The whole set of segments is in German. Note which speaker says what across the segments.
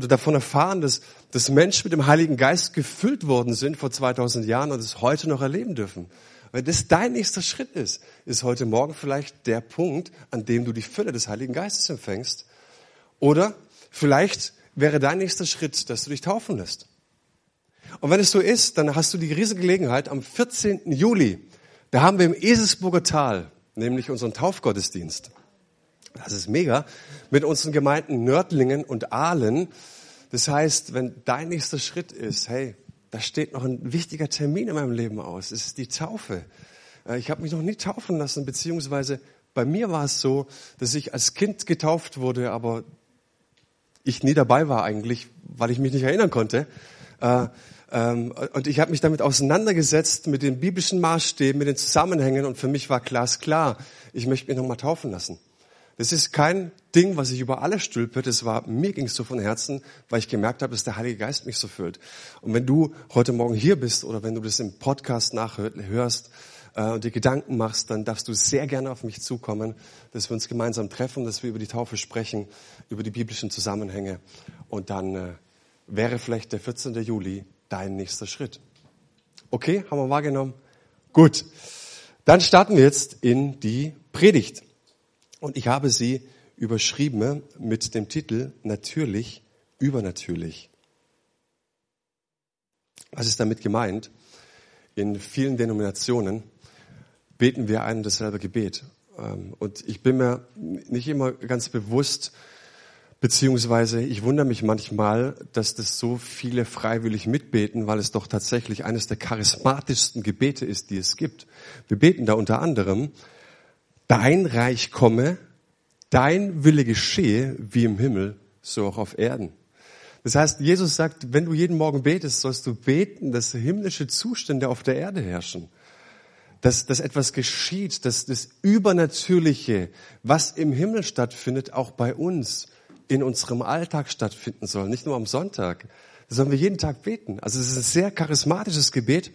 Speaker 1: oder davon erfahren, dass, dass Menschen mit dem Heiligen Geist gefüllt worden sind vor 2000 Jahren und es heute noch erleben dürfen. Wenn das dein nächster Schritt ist, ist heute Morgen vielleicht der Punkt, an dem du die Fülle des Heiligen Geistes empfängst. Oder vielleicht wäre dein nächster Schritt, dass du dich taufen lässt. Und wenn es so ist, dann hast du die riesige Gelegenheit am 14. Juli. Da haben wir im Eselsburger Tal, nämlich unseren Taufgottesdienst. Das ist mega. Mit unseren Gemeinden Nördlingen und Aalen. Das heißt, wenn dein nächster Schritt ist, hey, da steht noch ein wichtiger Termin in meinem Leben aus. Es ist die Taufe. Äh, ich habe mich noch nie taufen lassen, beziehungsweise bei mir war es so, dass ich als Kind getauft wurde, aber ich nie dabei war eigentlich, weil ich mich nicht erinnern konnte. Äh, ähm, und ich habe mich damit auseinandergesetzt mit den biblischen Maßstäben, mit den Zusammenhängen und für mich war glasklar, ich möchte mich nochmal taufen lassen. Das ist kein Ding, was ich über alle stülpe. Das war, mir ging es so von Herzen, weil ich gemerkt habe, dass der Heilige Geist mich so füllt. Und wenn du heute Morgen hier bist oder wenn du das im Podcast nachhörst äh, und dir Gedanken machst, dann darfst du sehr gerne auf mich zukommen, dass wir uns gemeinsam treffen, dass wir über die Taufe sprechen, über die biblischen Zusammenhänge. Und dann äh, wäre vielleicht der 14. Juli dein nächster Schritt. Okay, haben wir wahrgenommen? Gut. Dann starten wir jetzt in die Predigt. Und ich habe sie überschrieben mit dem Titel Natürlich, übernatürlich. Was ist damit gemeint? In vielen Denominationen beten wir ein und dasselbe Gebet. Ähm, und ich bin mir nicht immer ganz bewusst, beziehungsweise ich wundere mich manchmal, dass das so viele freiwillig mitbeten, weil es doch tatsächlich eines der charismatischsten Gebete ist, die es gibt. Wir beten da unter anderem, dein Reich komme, dein Wille geschehe, wie im Himmel, so auch auf Erden. Das heißt, Jesus sagt, wenn du jeden Morgen betest, sollst du beten, dass himmlische Zustände auf der Erde herrschen. Dass, dass etwas geschieht, dass das Übernatürliche, was im Himmel stattfindet, auch bei uns in unserem Alltag stattfinden soll, nicht nur am Sonntag. Das sollen wir jeden Tag beten. Also es ist ein sehr charismatisches Gebet.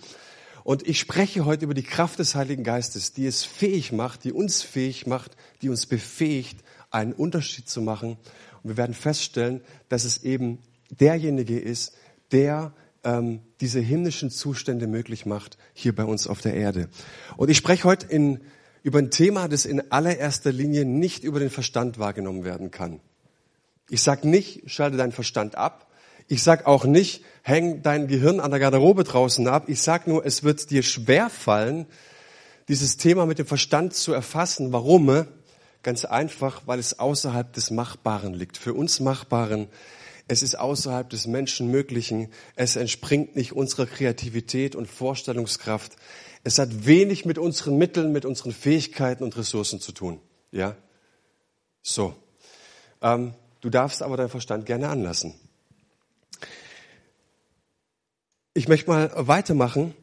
Speaker 1: Und ich spreche heute über die Kraft des Heiligen Geistes, die es fähig macht, die uns fähig macht, die uns befähigt, einen Unterschied zu machen. Und wir werden feststellen, dass es eben derjenige ist, der ähm, diese himmlischen Zustände möglich macht, hier bei uns auf der Erde. Und ich spreche heute in, über ein Thema, das in allererster Linie nicht über den Verstand wahrgenommen werden kann. Ich sage nicht, schalte deinen Verstand ab, ich sag auch nicht, häng dein Gehirn an der Garderobe draußen ab. Ich sag nur, es wird dir schwer fallen, dieses Thema mit dem Verstand zu erfassen. Warum? Ganz einfach, weil es außerhalb des Machbaren liegt. Für uns Machbaren. Es ist außerhalb des Menschenmöglichen. Es entspringt nicht unserer Kreativität und Vorstellungskraft. Es hat wenig mit unseren Mitteln, mit unseren Fähigkeiten und Ressourcen zu tun. Ja? So. Ähm, du darfst aber deinen Verstand gerne anlassen. Ich möchte mal weitermachen.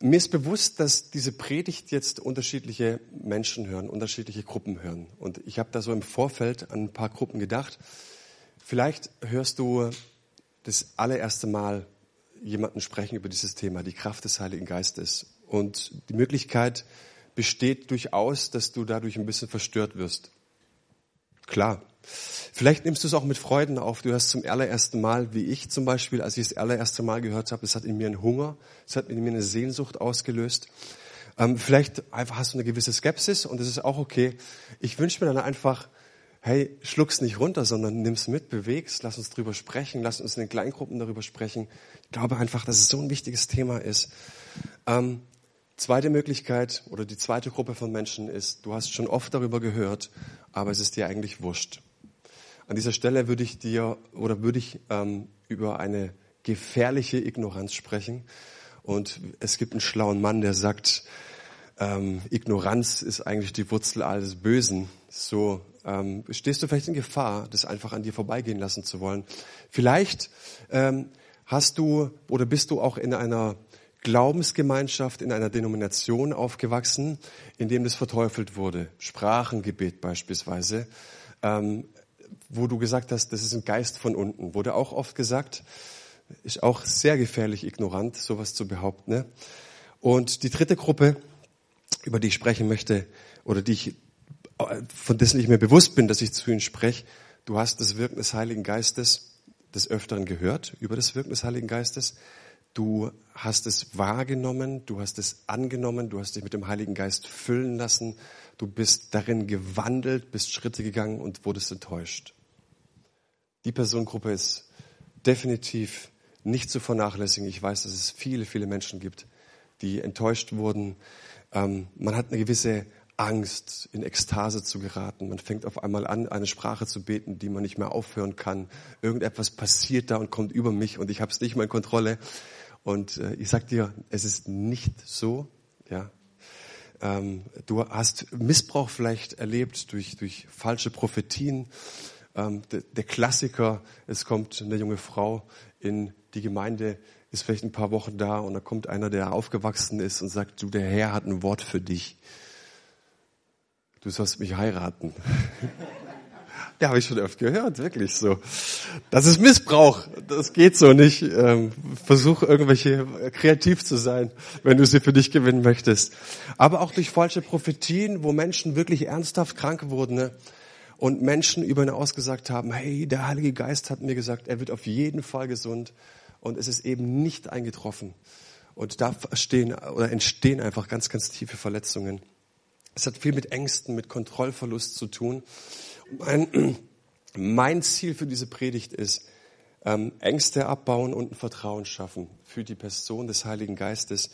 Speaker 1: Mir ist bewusst, dass diese Predigt jetzt unterschiedliche Menschen hören, unterschiedliche Gruppen hören. Und ich habe da so im Vorfeld an ein paar Gruppen gedacht. Vielleicht hörst du das allererste Mal jemanden sprechen über dieses Thema, die Kraft des Heiligen Geistes. Und die Möglichkeit besteht durchaus, dass du dadurch ein bisschen verstört wirst. Klar, Vielleicht nimmst du es auch mit Freuden auf. Du hörst zum allerersten Mal, wie ich zum Beispiel, als ich das allererste Mal gehört habe, es hat in mir einen Hunger, es hat in mir eine Sehnsucht ausgelöst. Ähm, vielleicht einfach hast du eine gewisse Skepsis und das ist auch okay. Ich wünsche mir dann einfach, hey, schluck's nicht runter, sondern nimm's mit, beweg's, lass uns drüber sprechen, lass uns in den Kleingruppen darüber sprechen. Ich glaube einfach, dass es so ein wichtiges Thema ist. Ähm, zweite Möglichkeit oder die zweite Gruppe von Menschen ist, du hast schon oft darüber gehört, aber es ist dir eigentlich wurscht. An dieser Stelle würde ich dir oder würde ich ähm, über eine gefährliche Ignoranz sprechen. Und es gibt einen schlauen Mann, der sagt, ähm, Ignoranz ist eigentlich die Wurzel alles Bösen. So ähm, stehst du vielleicht in Gefahr, das einfach an dir vorbeigehen lassen zu wollen. Vielleicht ähm, hast du oder bist du auch in einer Glaubensgemeinschaft, in einer Denomination aufgewachsen, in dem das verteufelt wurde. Sprachengebet beispielsweise. Ähm, wo du gesagt hast, das ist ein Geist von unten. Wurde auch oft gesagt, ist auch sehr gefährlich ignorant, sowas zu behaupten. Ne? Und die dritte Gruppe, über die ich sprechen möchte oder die ich von dessen ich mir bewusst bin, dass ich zu ihnen spreche. Du hast das Wirken des Heiligen Geistes des Öfteren gehört, über das Wirken des Heiligen Geistes. Du hast es wahrgenommen, du hast es angenommen, du hast dich mit dem Heiligen Geist füllen lassen, du bist darin gewandelt, bist Schritte gegangen und wurdest enttäuscht. Die Personengruppe ist definitiv nicht zu vernachlässigen. Ich weiß, dass es viele, viele Menschen gibt, die enttäuscht wurden. Ähm, man hat eine gewisse Angst, in Ekstase zu geraten. Man fängt auf einmal an, eine Sprache zu beten, die man nicht mehr aufhören kann. Irgendetwas passiert da und kommt über mich und ich habe es nicht mehr in Kontrolle. Und äh, ich sag dir, es ist nicht so. Ja, ähm, du hast Missbrauch vielleicht erlebt durch durch falsche Prophetien. Ähm, der, der Klassiker: Es kommt eine junge Frau in die Gemeinde, ist vielleicht ein paar Wochen da und da kommt einer, der aufgewachsen ist und sagt: Du, der Herr hat ein Wort für dich. Du sollst mich heiraten. Ja, habe ich schon oft gehört, wirklich so. Das ist Missbrauch. Das geht so nicht. Ähm, versuch irgendwelche äh, kreativ zu sein, wenn du sie für dich gewinnen möchtest. Aber auch durch falsche Prophetien, wo Menschen wirklich ernsthaft krank wurden ne? Und Menschen über ihn ausgesagt haben, hey, der Heilige Geist hat mir gesagt, er wird auf jeden Fall gesund. Und es ist eben nicht eingetroffen. Und da stehen, oder entstehen einfach ganz, ganz tiefe Verletzungen. Es hat viel mit Ängsten, mit Kontrollverlust zu tun. Mein, mein Ziel für diese Predigt ist, ähm, Ängste abbauen und ein Vertrauen schaffen für die Person des Heiligen Geistes,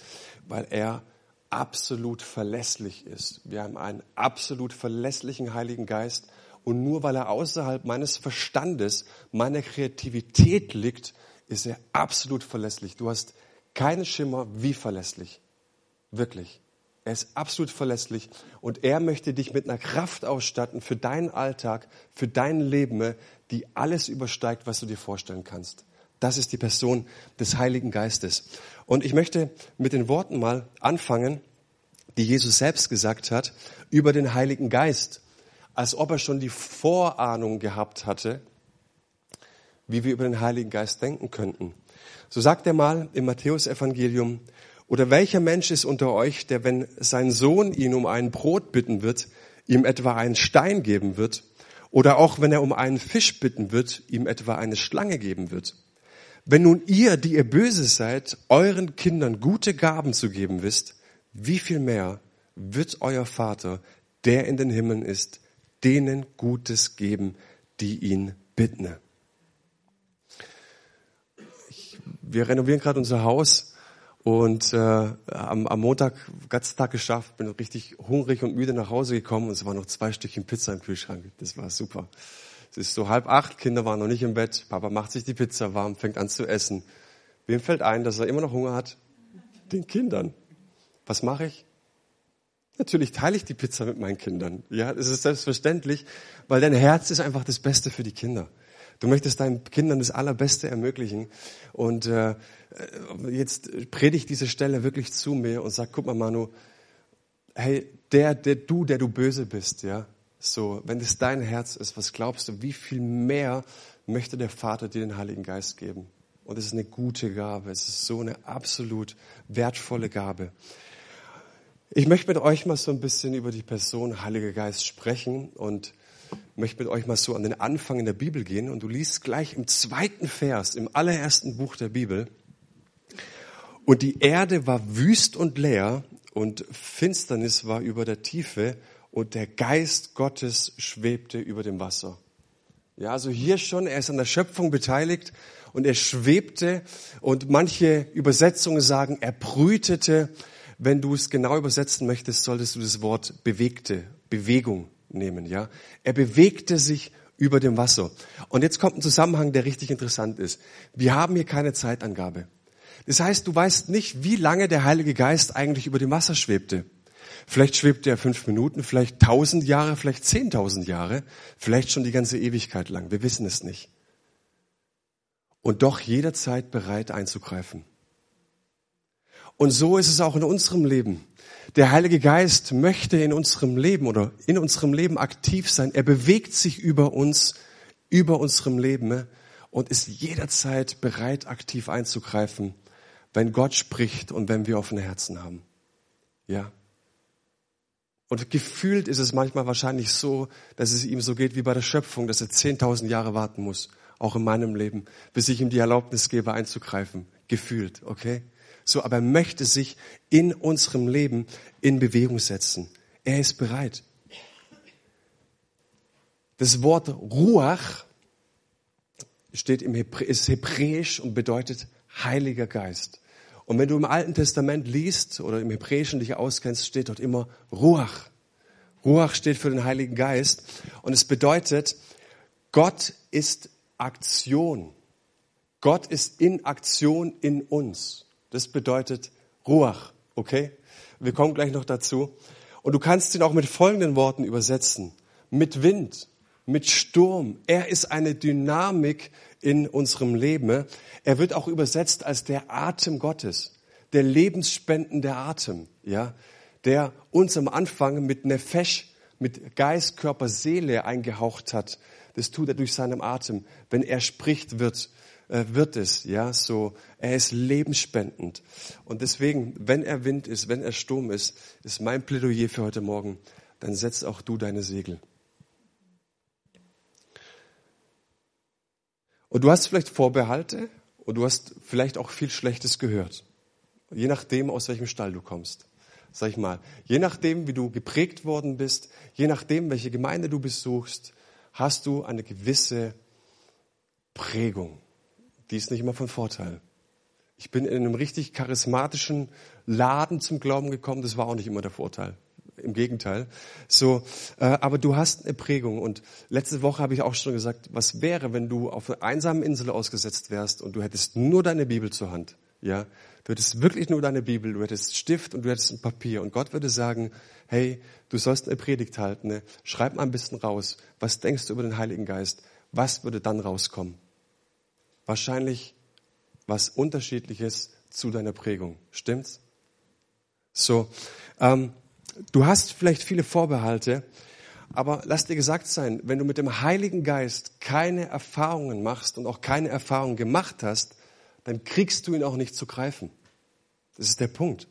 Speaker 1: weil er absolut verlässlich ist. Wir haben einen absolut verlässlichen Heiligen Geist und nur weil er außerhalb meines Verstandes, meiner Kreativität liegt, ist er absolut verlässlich. Du hast keinen Schimmer, wie verlässlich. Wirklich. Er ist absolut verlässlich und er möchte dich mit einer Kraft ausstatten für deinen Alltag, für dein Leben, die alles übersteigt, was du dir vorstellen kannst. Das ist die Person des Heiligen Geistes. Und ich möchte mit den Worten mal anfangen, die Jesus selbst gesagt hat über den Heiligen Geist, als ob er schon die Vorahnung gehabt hatte, wie wir über den Heiligen Geist denken könnten. So sagt er mal im Matthäusevangelium, oder welcher Mensch ist unter euch, der, wenn sein Sohn ihn um ein Brot bitten wird, ihm etwa einen Stein geben wird? Oder auch wenn er um einen Fisch bitten wird, ihm etwa eine Schlange geben wird? Wenn nun ihr, die ihr böse seid, euren Kindern gute Gaben zu geben wisst, wie viel mehr wird euer Vater, der in den Himmeln ist, denen Gutes geben, die ihn bitten. Ich, wir renovieren gerade unser Haus und äh, am, am Montag ganzen Tag geschafft, bin richtig hungrig und müde nach Hause gekommen und es waren noch zwei Stückchen Pizza im Kühlschrank. Das war super. Es ist so halb acht, Kinder waren noch nicht im Bett. Papa macht sich die Pizza warm, fängt an zu essen. Wem fällt ein, dass er immer noch Hunger hat? Den Kindern. Was mache ich? Natürlich teile ich die Pizza mit meinen Kindern. Ja, das ist selbstverständlich, weil dein Herz ist einfach das Beste für die Kinder. Du möchtest deinen Kindern das Allerbeste ermöglichen. Und äh, jetzt predigt diese Stelle wirklich zu mir und sag, guck mal, Manu, hey, der, der du, der du böse bist, ja, so, wenn es dein Herz ist, was glaubst du, wie viel mehr möchte der Vater dir den Heiligen Geist geben? Und es ist eine gute Gabe. Es ist so eine absolut wertvolle Gabe. Ich möchte mit euch mal so ein bisschen über die Person Heiliger Geist sprechen und möchte mit euch mal so an den Anfang in der Bibel gehen und du liest gleich im zweiten Vers, im allerersten Buch der Bibel. Und die Erde war wüst und leer und Finsternis war über der Tiefe und der Geist Gottes schwebte über dem Wasser. Ja, also hier schon, er ist an der Schöpfung beteiligt und er schwebte und manche Übersetzungen sagen, er brütete. Wenn du es genau übersetzen möchtest, solltest du das Wort bewegte, Bewegung nehmen, ja. Er bewegte sich über dem Wasser. Und jetzt kommt ein Zusammenhang, der richtig interessant ist. Wir haben hier keine Zeitangabe. Das heißt, du weißt nicht, wie lange der Heilige Geist eigentlich über dem Wasser schwebte. Vielleicht schwebte er fünf Minuten, vielleicht tausend Jahre, vielleicht zehntausend Jahre, vielleicht schon die ganze Ewigkeit lang. Wir wissen es nicht. Und doch jederzeit bereit einzugreifen. Und so ist es auch in unserem Leben. Der Heilige Geist möchte in unserem Leben oder in unserem Leben aktiv sein. Er bewegt sich über uns, über unserem Leben und ist jederzeit bereit, aktiv einzugreifen, wenn Gott spricht und wenn wir offene Herzen haben. Ja. Und gefühlt ist es manchmal wahrscheinlich so, dass es ihm so geht wie bei der Schöpfung, dass er 10.000 Jahre warten muss, auch in meinem Leben, bis ich ihm die Erlaubnis gebe, einzugreifen. Gefühlt, okay? So, aber er möchte sich in unserem Leben in Bewegung setzen. Er ist bereit. Das Wort Ruach steht im Hebrä ist hebräisch und bedeutet Heiliger Geist. Und wenn du im Alten Testament liest oder im Hebräischen dich auskennst, steht dort immer Ruach. Ruach steht für den Heiligen Geist und es bedeutet, Gott ist Aktion. Gott ist in Aktion in uns. Das bedeutet Ruach, okay? Wir kommen gleich noch dazu. Und du kannst ihn auch mit folgenden Worten übersetzen. Mit Wind, mit Sturm. Er ist eine Dynamik in unserem Leben. Er wird auch übersetzt als der Atem Gottes, der lebensspendende Atem, ja, der uns am Anfang mit Nefesh, mit Geist, Körper, Seele eingehaucht hat. Das tut er durch seinen Atem. Wenn er spricht, wird, wird es, ja, so. Er ist lebensspendend. Und deswegen, wenn er Wind ist, wenn er Sturm ist, ist mein Plädoyer für heute Morgen, dann setz auch du deine Segel. Und du hast vielleicht Vorbehalte und du hast vielleicht auch viel Schlechtes gehört. Je nachdem, aus welchem Stall du kommst. Sag ich mal. Je nachdem, wie du geprägt worden bist, je nachdem, welche Gemeinde du besuchst, hast du eine gewisse Prägung. Die ist nicht immer von Vorteil. Ich bin in einem richtig charismatischen Laden zum Glauben gekommen, das war auch nicht immer der Vorteil im Gegenteil. So, äh, aber du hast eine Prägung. Und letzte Woche habe ich auch schon gesagt, was wäre, wenn du auf einer einsamen Insel ausgesetzt wärst und du hättest nur deine Bibel zur Hand? Ja, du hättest wirklich nur deine Bibel, du hättest Stift und du hättest ein Papier. Und Gott würde sagen, hey, du sollst eine Predigt halten, ne? schreib mal ein bisschen raus. Was denkst du über den Heiligen Geist? Was würde dann rauskommen? Wahrscheinlich was Unterschiedliches zu deiner Prägung. Stimmt's? So, ähm, Du hast vielleicht viele Vorbehalte, aber lass dir gesagt sein, wenn du mit dem Heiligen Geist keine Erfahrungen machst und auch keine Erfahrungen gemacht hast, dann kriegst du ihn auch nicht zu greifen. Das ist der Punkt.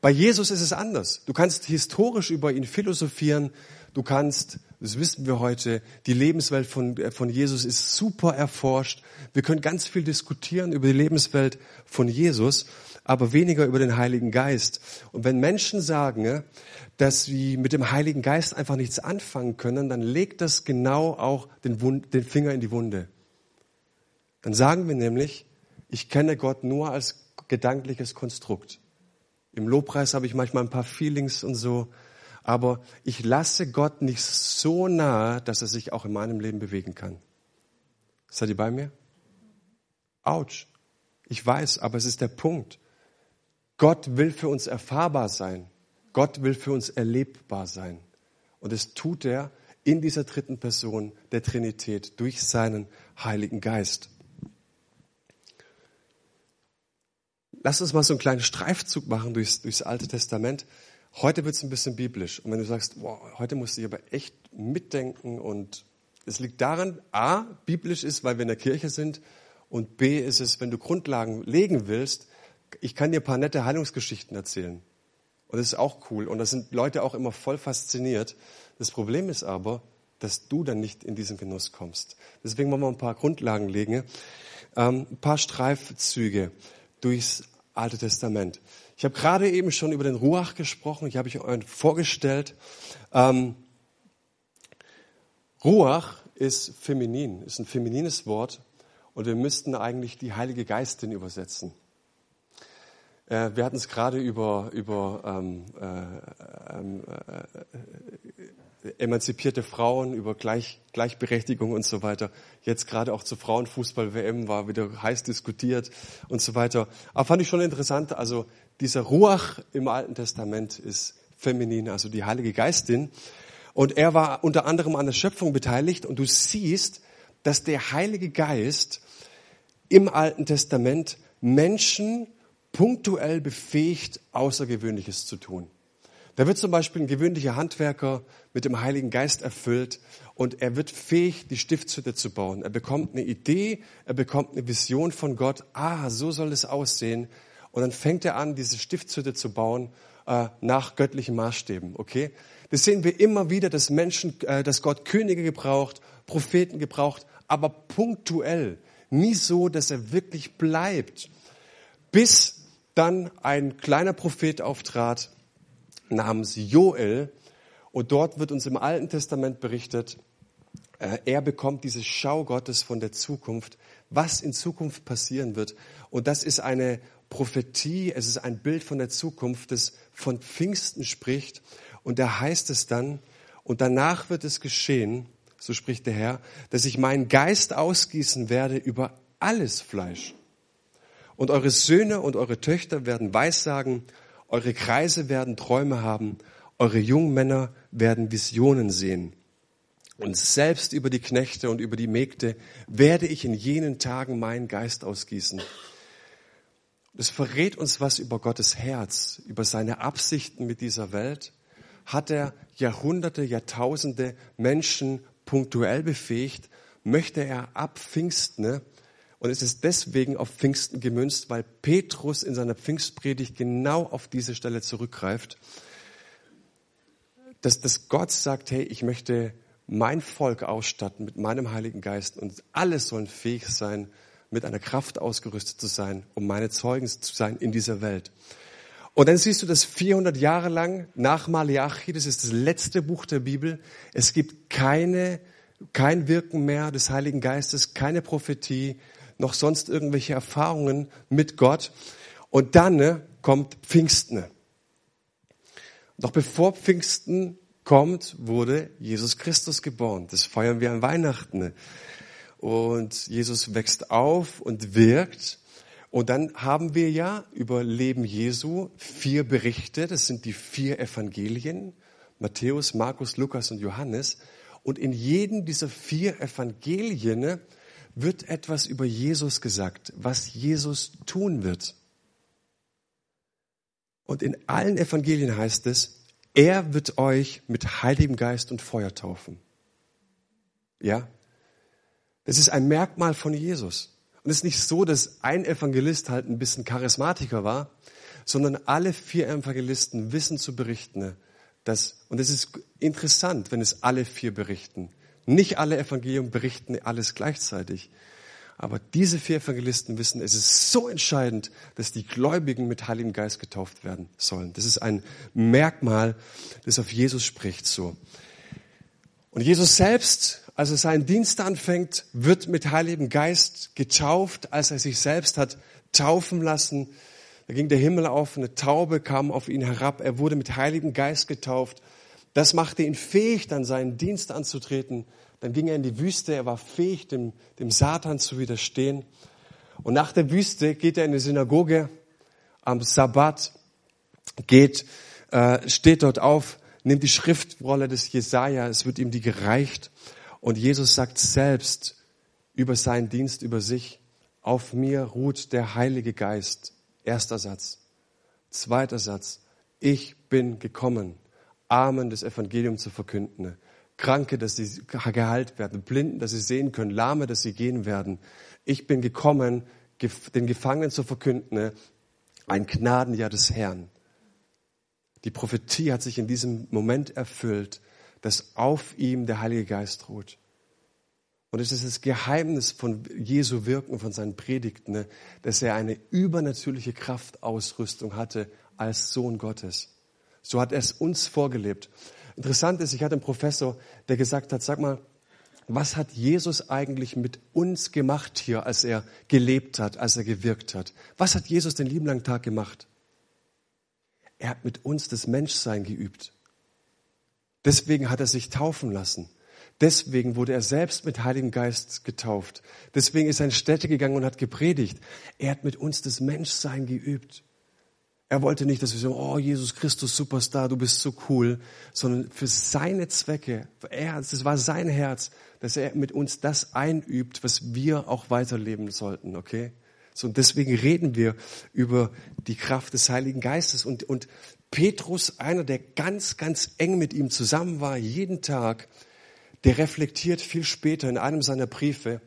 Speaker 1: Bei Jesus ist es anders. Du kannst historisch über ihn philosophieren. Du kannst, das wissen wir heute, die Lebenswelt von, von Jesus ist super erforscht. Wir können ganz viel diskutieren über die Lebenswelt von Jesus aber weniger über den Heiligen Geist. Und wenn Menschen sagen, dass sie mit dem Heiligen Geist einfach nichts anfangen können, dann legt das genau auch den, Wund, den Finger in die Wunde. Dann sagen wir nämlich, ich kenne Gott nur als gedankliches Konstrukt. Im Lobpreis habe ich manchmal ein paar Feelings und so, aber ich lasse Gott nicht so nahe, dass er sich auch in meinem Leben bewegen kann. Seid ihr bei mir? Autsch. Ich weiß, aber es ist der Punkt. Gott will für uns erfahrbar sein. Gott will für uns erlebbar sein. Und es tut er in dieser dritten Person der Trinität durch seinen Heiligen Geist. Lass uns mal so einen kleinen Streifzug machen durchs, durchs Alte Testament. Heute wird es ein bisschen biblisch. Und wenn du sagst, wow, heute musst du aber echt mitdenken und es liegt daran, a, biblisch ist, weil wir in der Kirche sind und b, ist es, wenn du Grundlagen legen willst, ich kann dir ein paar nette Heilungsgeschichten erzählen. Und das ist auch cool. Und da sind Leute auch immer voll fasziniert. Das Problem ist aber, dass du dann nicht in diesen Genuss kommst. Deswegen wollen wir ein paar Grundlagen legen. Ähm, ein paar Streifzüge durchs Alte Testament. Ich habe gerade eben schon über den Ruach gesprochen. Ich habe euch vorgestellt. Ähm, Ruach ist feminin, ist ein feminines Wort. Und wir müssten eigentlich die Heilige Geistin übersetzen. Äh, wir hatten es gerade über, über ähm, äh, ähm, äh, emanzipierte Frauen, über Gleich, Gleichberechtigung und so weiter. Jetzt gerade auch zur Frauenfußball-WM war wieder heiß diskutiert und so weiter. Aber fand ich schon interessant, also dieser Ruach im Alten Testament ist feminin, also die Heilige Geistin. Und er war unter anderem an der Schöpfung beteiligt und du siehst, dass der Heilige Geist im Alten Testament Menschen punktuell befähigt, Außergewöhnliches zu tun. Da wird zum Beispiel ein gewöhnlicher Handwerker mit dem Heiligen Geist erfüllt und er wird fähig, die Stiftshütte zu bauen. Er bekommt eine Idee, er bekommt eine Vision von Gott. Ah, so soll es aussehen. und dann fängt er an, diese Stiftshütte zu bauen äh, nach göttlichen Maßstäben. Okay, das sehen wir immer wieder, dass Menschen, äh, dass Gott Könige gebraucht, Propheten gebraucht, aber punktuell, nie so, dass er wirklich bleibt, bis dann ein kleiner Prophet auftrat namens Joel und dort wird uns im Alten Testament berichtet, äh, er bekommt diese Schau Gottes von der Zukunft, was in Zukunft passieren wird. Und das ist eine Prophetie, es ist ein Bild von der Zukunft, das von Pfingsten spricht. Und da heißt es dann, und danach wird es geschehen, so spricht der Herr, dass ich meinen Geist ausgießen werde über alles Fleisch. Und eure Söhne und eure Töchter werden Weissagen, eure Kreise werden Träume haben, eure jungen Männer werden Visionen sehen. Und selbst über die Knechte und über die Mägde werde ich in jenen Tagen meinen Geist ausgießen. Das verrät uns was über Gottes Herz, über seine Absichten mit dieser Welt. Hat er Jahrhunderte, Jahrtausende Menschen punktuell befähigt, möchte er ab Pfingsten, und es ist deswegen auf Pfingsten gemünzt, weil Petrus in seiner Pfingstpredigt genau auf diese Stelle zurückgreift, dass, dass Gott sagt, hey, ich möchte mein Volk ausstatten mit meinem Heiligen Geist und alle sollen fähig sein, mit einer Kraft ausgerüstet zu sein, um meine Zeugen zu sein in dieser Welt. Und dann siehst du das 400 Jahre lang nach Malachi, das ist das letzte Buch der Bibel. Es gibt keine, kein Wirken mehr des Heiligen Geistes, keine Prophetie, noch sonst irgendwelche Erfahrungen mit Gott. Und dann ne, kommt Pfingsten. Doch bevor Pfingsten kommt, wurde Jesus Christus geboren. Das feiern wir an Weihnachten. Und Jesus wächst auf und wirkt. Und dann haben wir ja über Leben Jesu vier Berichte. Das sind die vier Evangelien. Matthäus, Markus, Lukas und Johannes. Und in jedem dieser vier Evangelien wird etwas über Jesus gesagt, was Jesus tun wird. Und in allen Evangelien heißt es, er wird euch mit Heiligem Geist und Feuer taufen. Ja? Das ist ein Merkmal von Jesus. Und es ist nicht so, dass ein Evangelist halt ein bisschen Charismatiker war, sondern alle vier Evangelisten wissen zu berichten, dass, und es ist interessant, wenn es alle vier berichten. Nicht alle Evangelien berichten alles gleichzeitig. Aber diese vier Evangelisten wissen, es ist so entscheidend, dass die Gläubigen mit Heiligem Geist getauft werden sollen. Das ist ein Merkmal, das auf Jesus spricht so. Und Jesus selbst, als er seinen Dienst anfängt, wird mit Heiligem Geist getauft, als er sich selbst hat taufen lassen. Da ging der Himmel auf, eine Taube kam auf ihn herab, er wurde mit Heiligem Geist getauft. Das machte ihn fähig, dann seinen Dienst anzutreten dann ging er in die Wüste, er war fähig, dem, dem Satan zu widerstehen. Und nach der Wüste geht er in die Synagoge am Sabbat, geht, äh, steht dort auf, nimmt die Schriftrolle des Jesaja, es wird ihm die gereicht. Und Jesus sagt selbst über seinen Dienst, über sich, auf mir ruht der Heilige Geist. Erster Satz. Zweiter Satz. Ich bin gekommen, Armen des Evangeliums zu verkünden. Kranke, dass sie geheilt werden, Blinden, dass sie sehen können, Lahme, dass sie gehen werden. Ich bin gekommen, den Gefangenen zu verkünden, ein Gnadenjahr des Herrn. Die Prophetie hat sich in diesem Moment erfüllt, dass auf ihm der Heilige Geist ruht. Und es ist das Geheimnis von Jesu Wirken, von seinen Predigten, dass er eine übernatürliche Kraftausrüstung hatte als Sohn Gottes. So hat er es uns vorgelebt. Interessant ist, ich hatte einen Professor, der gesagt hat, sag mal, was hat Jesus eigentlich mit uns gemacht hier, als er gelebt hat, als er gewirkt hat? Was hat Jesus den lieben langen Tag gemacht? Er hat mit uns das Menschsein geübt. Deswegen hat er sich taufen lassen. Deswegen wurde er selbst mit Heiligen Geist getauft. Deswegen ist er in Städte gegangen und hat gepredigt. Er hat mit uns das Menschsein geübt. Er wollte nicht, dass wir sagen, oh Jesus Christus, Superstar, du bist so cool, sondern für seine Zwecke, er, das war sein Herz, dass er mit uns das einübt, was wir auch weiterleben sollten, okay? So, und deswegen reden wir über die Kraft des Heiligen Geistes und, und Petrus, einer, der ganz, ganz eng mit ihm zusammen war, jeden Tag, der reflektiert viel später in einem seiner Briefe,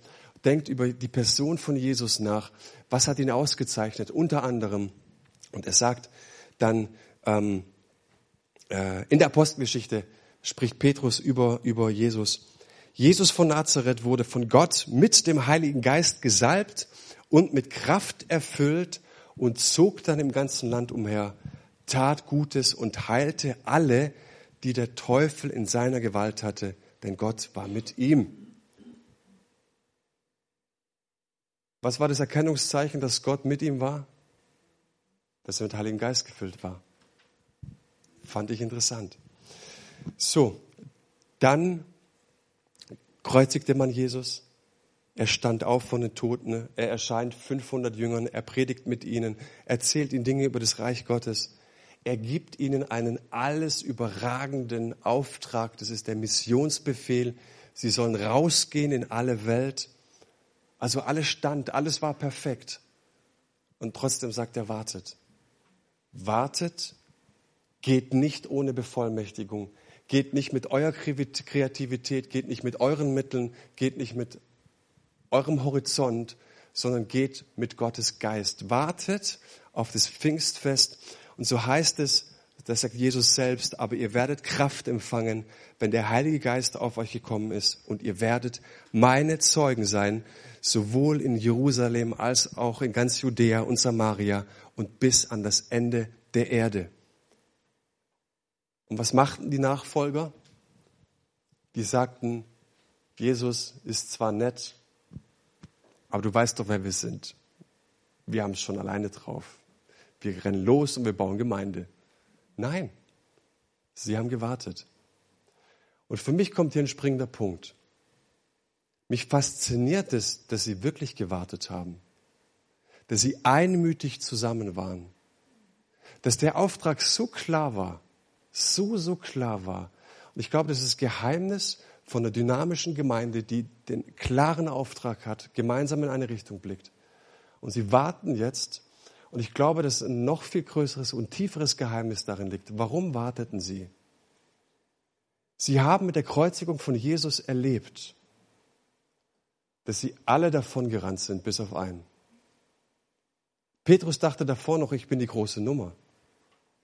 Speaker 1: denkt über die Person von Jesus nach. Was hat ihn ausgezeichnet? Unter anderem, Und er sagt dann ähm, äh, in der Apostelgeschichte spricht Petrus über, über Jesus. Jesus von Nazareth wurde von Gott mit dem Heiligen Geist gesalbt und mit Kraft erfüllt und zog dann im ganzen Land umher, tat Gutes und heilte alle, die der Teufel in seiner Gewalt hatte, denn Gott war mit ihm. Was war das Erkennungszeichen, dass Gott mit ihm war? Dass er mit Heiligen Geist gefüllt war. Fand ich interessant. So, dann kreuzigte man Jesus. Er stand auf von den Toten. Er erscheint 500 Jüngern. Er predigt mit ihnen, erzählt ihnen Dinge über das Reich Gottes. Er gibt ihnen einen alles überragenden Auftrag. Das ist der Missionsbefehl. Sie sollen rausgehen in alle Welt. Also alles stand, alles war perfekt. Und trotzdem sagt er, wartet. Wartet, geht nicht ohne Bevollmächtigung, geht nicht mit eurer Kreativität, geht nicht mit euren Mitteln, geht nicht mit eurem Horizont, sondern geht mit Gottes Geist. Wartet auf das Pfingstfest. Und so heißt es, das sagt Jesus selbst, aber ihr werdet Kraft empfangen, wenn der Heilige Geist auf euch gekommen ist und ihr werdet meine Zeugen sein, sowohl in Jerusalem als auch in ganz Judäa und Samaria und bis an das Ende der Erde. Und was machten die Nachfolger? Die sagten, Jesus ist zwar nett, aber du weißt doch, wer wir sind. Wir haben es schon alleine drauf. Wir rennen los und wir bauen Gemeinde. Nein, sie haben gewartet. Und für mich kommt hier ein springender Punkt. Mich fasziniert es, dass sie wirklich gewartet haben, dass sie einmütig zusammen waren, dass der Auftrag so klar war, so, so klar war. Und ich glaube, das ist das Geheimnis von einer dynamischen Gemeinde, die den klaren Auftrag hat, gemeinsam in eine Richtung blickt. Und sie warten jetzt. Und ich glaube, dass ein noch viel größeres und tieferes Geheimnis darin liegt. Warum warteten sie? Sie haben mit der Kreuzigung von Jesus erlebt, dass sie alle davon gerannt sind, bis auf einen. Petrus dachte davor noch, ich bin die große Nummer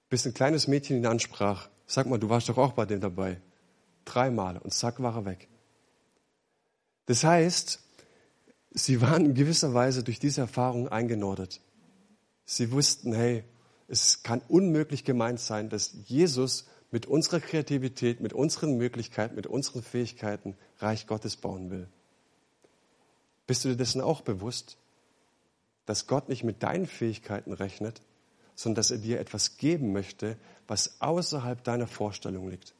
Speaker 1: bis ein kleines Mädchen ihn ansprach, sag mal, du warst doch auch bei dem dabei. Dreimal und zack war er weg. Das heißt, sie waren in gewisser Weise durch diese Erfahrung eingenordet. Sie wussten, hey, es kann unmöglich gemeint sein, dass Jesus mit unserer Kreativität, mit unseren Möglichkeiten, mit unseren Fähigkeiten Reich Gottes bauen will. Bist du dir dessen auch bewusst, dass Gott nicht mit deinen Fähigkeiten rechnet, sondern dass er dir etwas geben möchte, was außerhalb deiner Vorstellung liegt.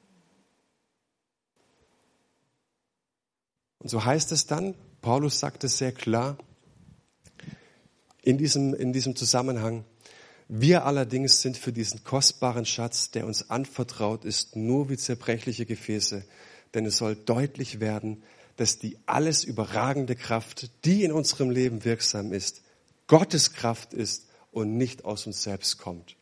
Speaker 1: Und so heißt es dann, Paulus sagt es sehr klar in diesem, in diesem Zusammenhang, wir allerdings sind für diesen kostbaren Schatz, der uns anvertraut ist, nur wie zerbrechliche Gefäße, denn es soll deutlich werden, dass die alles überragende Kraft, die in unserem Leben wirksam ist, Gottes Kraft ist, und nicht aus uns selbst kommt.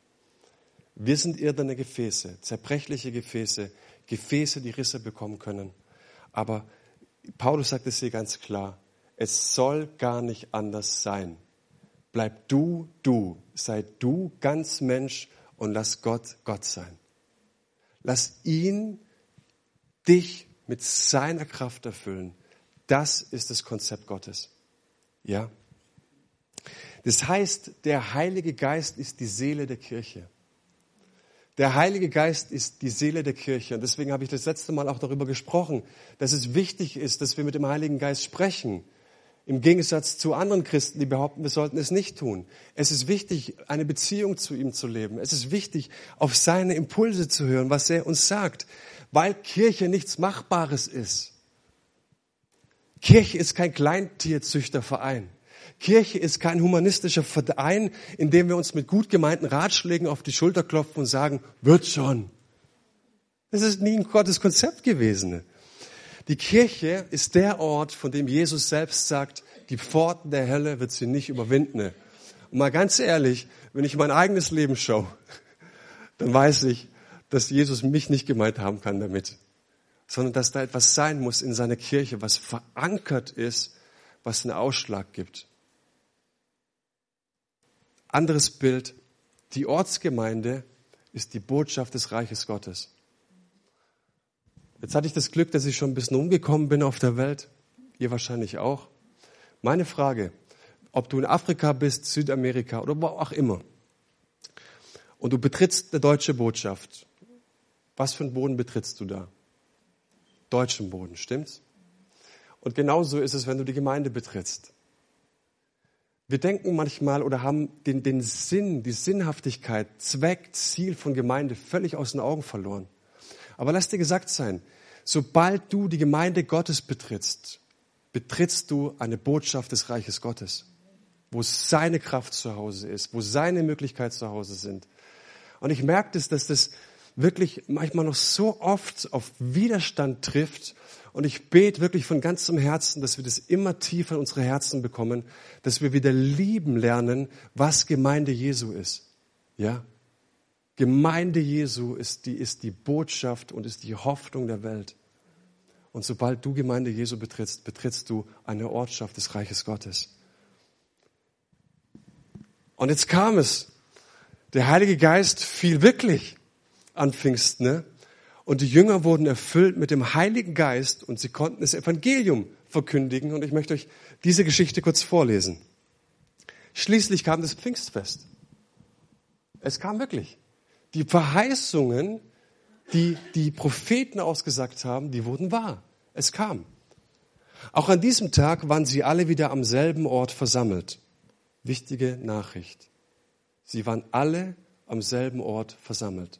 Speaker 1: Wir sind irdene Gefäße, zerbrechliche Gefäße, Gefäße, die Risse bekommen können. Aber Paulus sagt es hier ganz klar, es soll gar nicht anders sein. Bleib du, du, sei du ganz Mensch und lass Gott Gott sein. Lass ihn dich mit seiner Kraft erfüllen. Das ist das Konzept Gottes. Ja? Das heißt, der Heilige Geist ist die Seele der Kirche. Der Heilige Geist ist die Seele der Kirche. Und deswegen habe ich das letzte Mal auch darüber gesprochen, dass es wichtig ist, dass wir mit dem Heiligen Geist sprechen. Im Gegensatz zu anderen Christen, die behaupten, wir sollten es nicht tun. Es ist wichtig, eine Beziehung zu ihm zu leben. Es ist wichtig, auf seine Impulse zu hören, was er uns sagt, weil Kirche nichts Machbares ist. Kirche ist kein Kleintierzüchterverein. Kirche ist kein humanistischer Verein, in dem wir uns mit gut gemeinten Ratschlägen auf die Schulter klopfen und sagen, wird schon. Das ist nie ein Gottes Konzept gewesen. Die Kirche ist der Ort, von dem Jesus selbst sagt, die Pforten der Hölle wird sie nicht überwinden. Und mal ganz ehrlich, wenn ich mein eigenes Leben schaue, dann weiß ich, dass Jesus mich nicht gemeint haben kann damit, sondern dass da etwas sein muss in seiner Kirche, was verankert ist, was einen Ausschlag gibt. Anderes Bild, Die Ortsgemeinde ist die Botschaft des Reiches Gottes. Jetzt hatte ich das Glück, dass ich schon ein bisschen umgekommen bin auf der Welt. Ihr wahrscheinlich auch. Meine Frage, ob du in Afrika bist, Südamerika oder wo auch immer, und du betrittst eine deutsche Botschaft, was für einen Boden betrittst du da? Deutschen Boden, stimmt's? Und genauso ist es, wenn du die Gemeinde betrittst. Wir denken manchmal oder haben den, den Sinn, die Sinnhaftigkeit, Zweck, Ziel von Gemeinde völlig aus den Augen verloren. Aber lass dir gesagt sein, sobald du die Gemeinde Gottes betrittst, betrittst du eine Botschaft des Reiches Gottes, wo seine Kraft zu Hause ist, wo seine Möglichkeiten zu Hause sind. Und ich merke das, dass das wirklich manchmal noch so oft auf Widerstand trifft. Und ich bete wirklich von ganzem Herzen, dass wir das immer tiefer in unsere Herzen bekommen, dass wir wieder lieben lernen, was Gemeinde Jesu ist. Ja? Gemeinde Jesu ist die, ist die Botschaft und ist die Hoffnung der Welt. Und sobald du Gemeinde Jesu betrittst, betrittst du eine Ortschaft des Reiches Gottes. Und jetzt kam es. Der Heilige Geist fiel wirklich an Pfingsten. Ne? Und die Jünger wurden erfüllt mit dem Heiligen Geist und sie konnten das Evangelium verkündigen. Und ich möchte euch diese Geschichte kurz vorlesen. Schließlich kam das Pfingstfest. Es kam wirklich. Die Verheißungen, die die Propheten ausgesagt haben, die wurden wahr. Es kam. Auch an diesem Tag waren sie alle wieder am selben Ort versammelt. Wichtige Nachricht. Sie waren alle am selben Ort versammelt.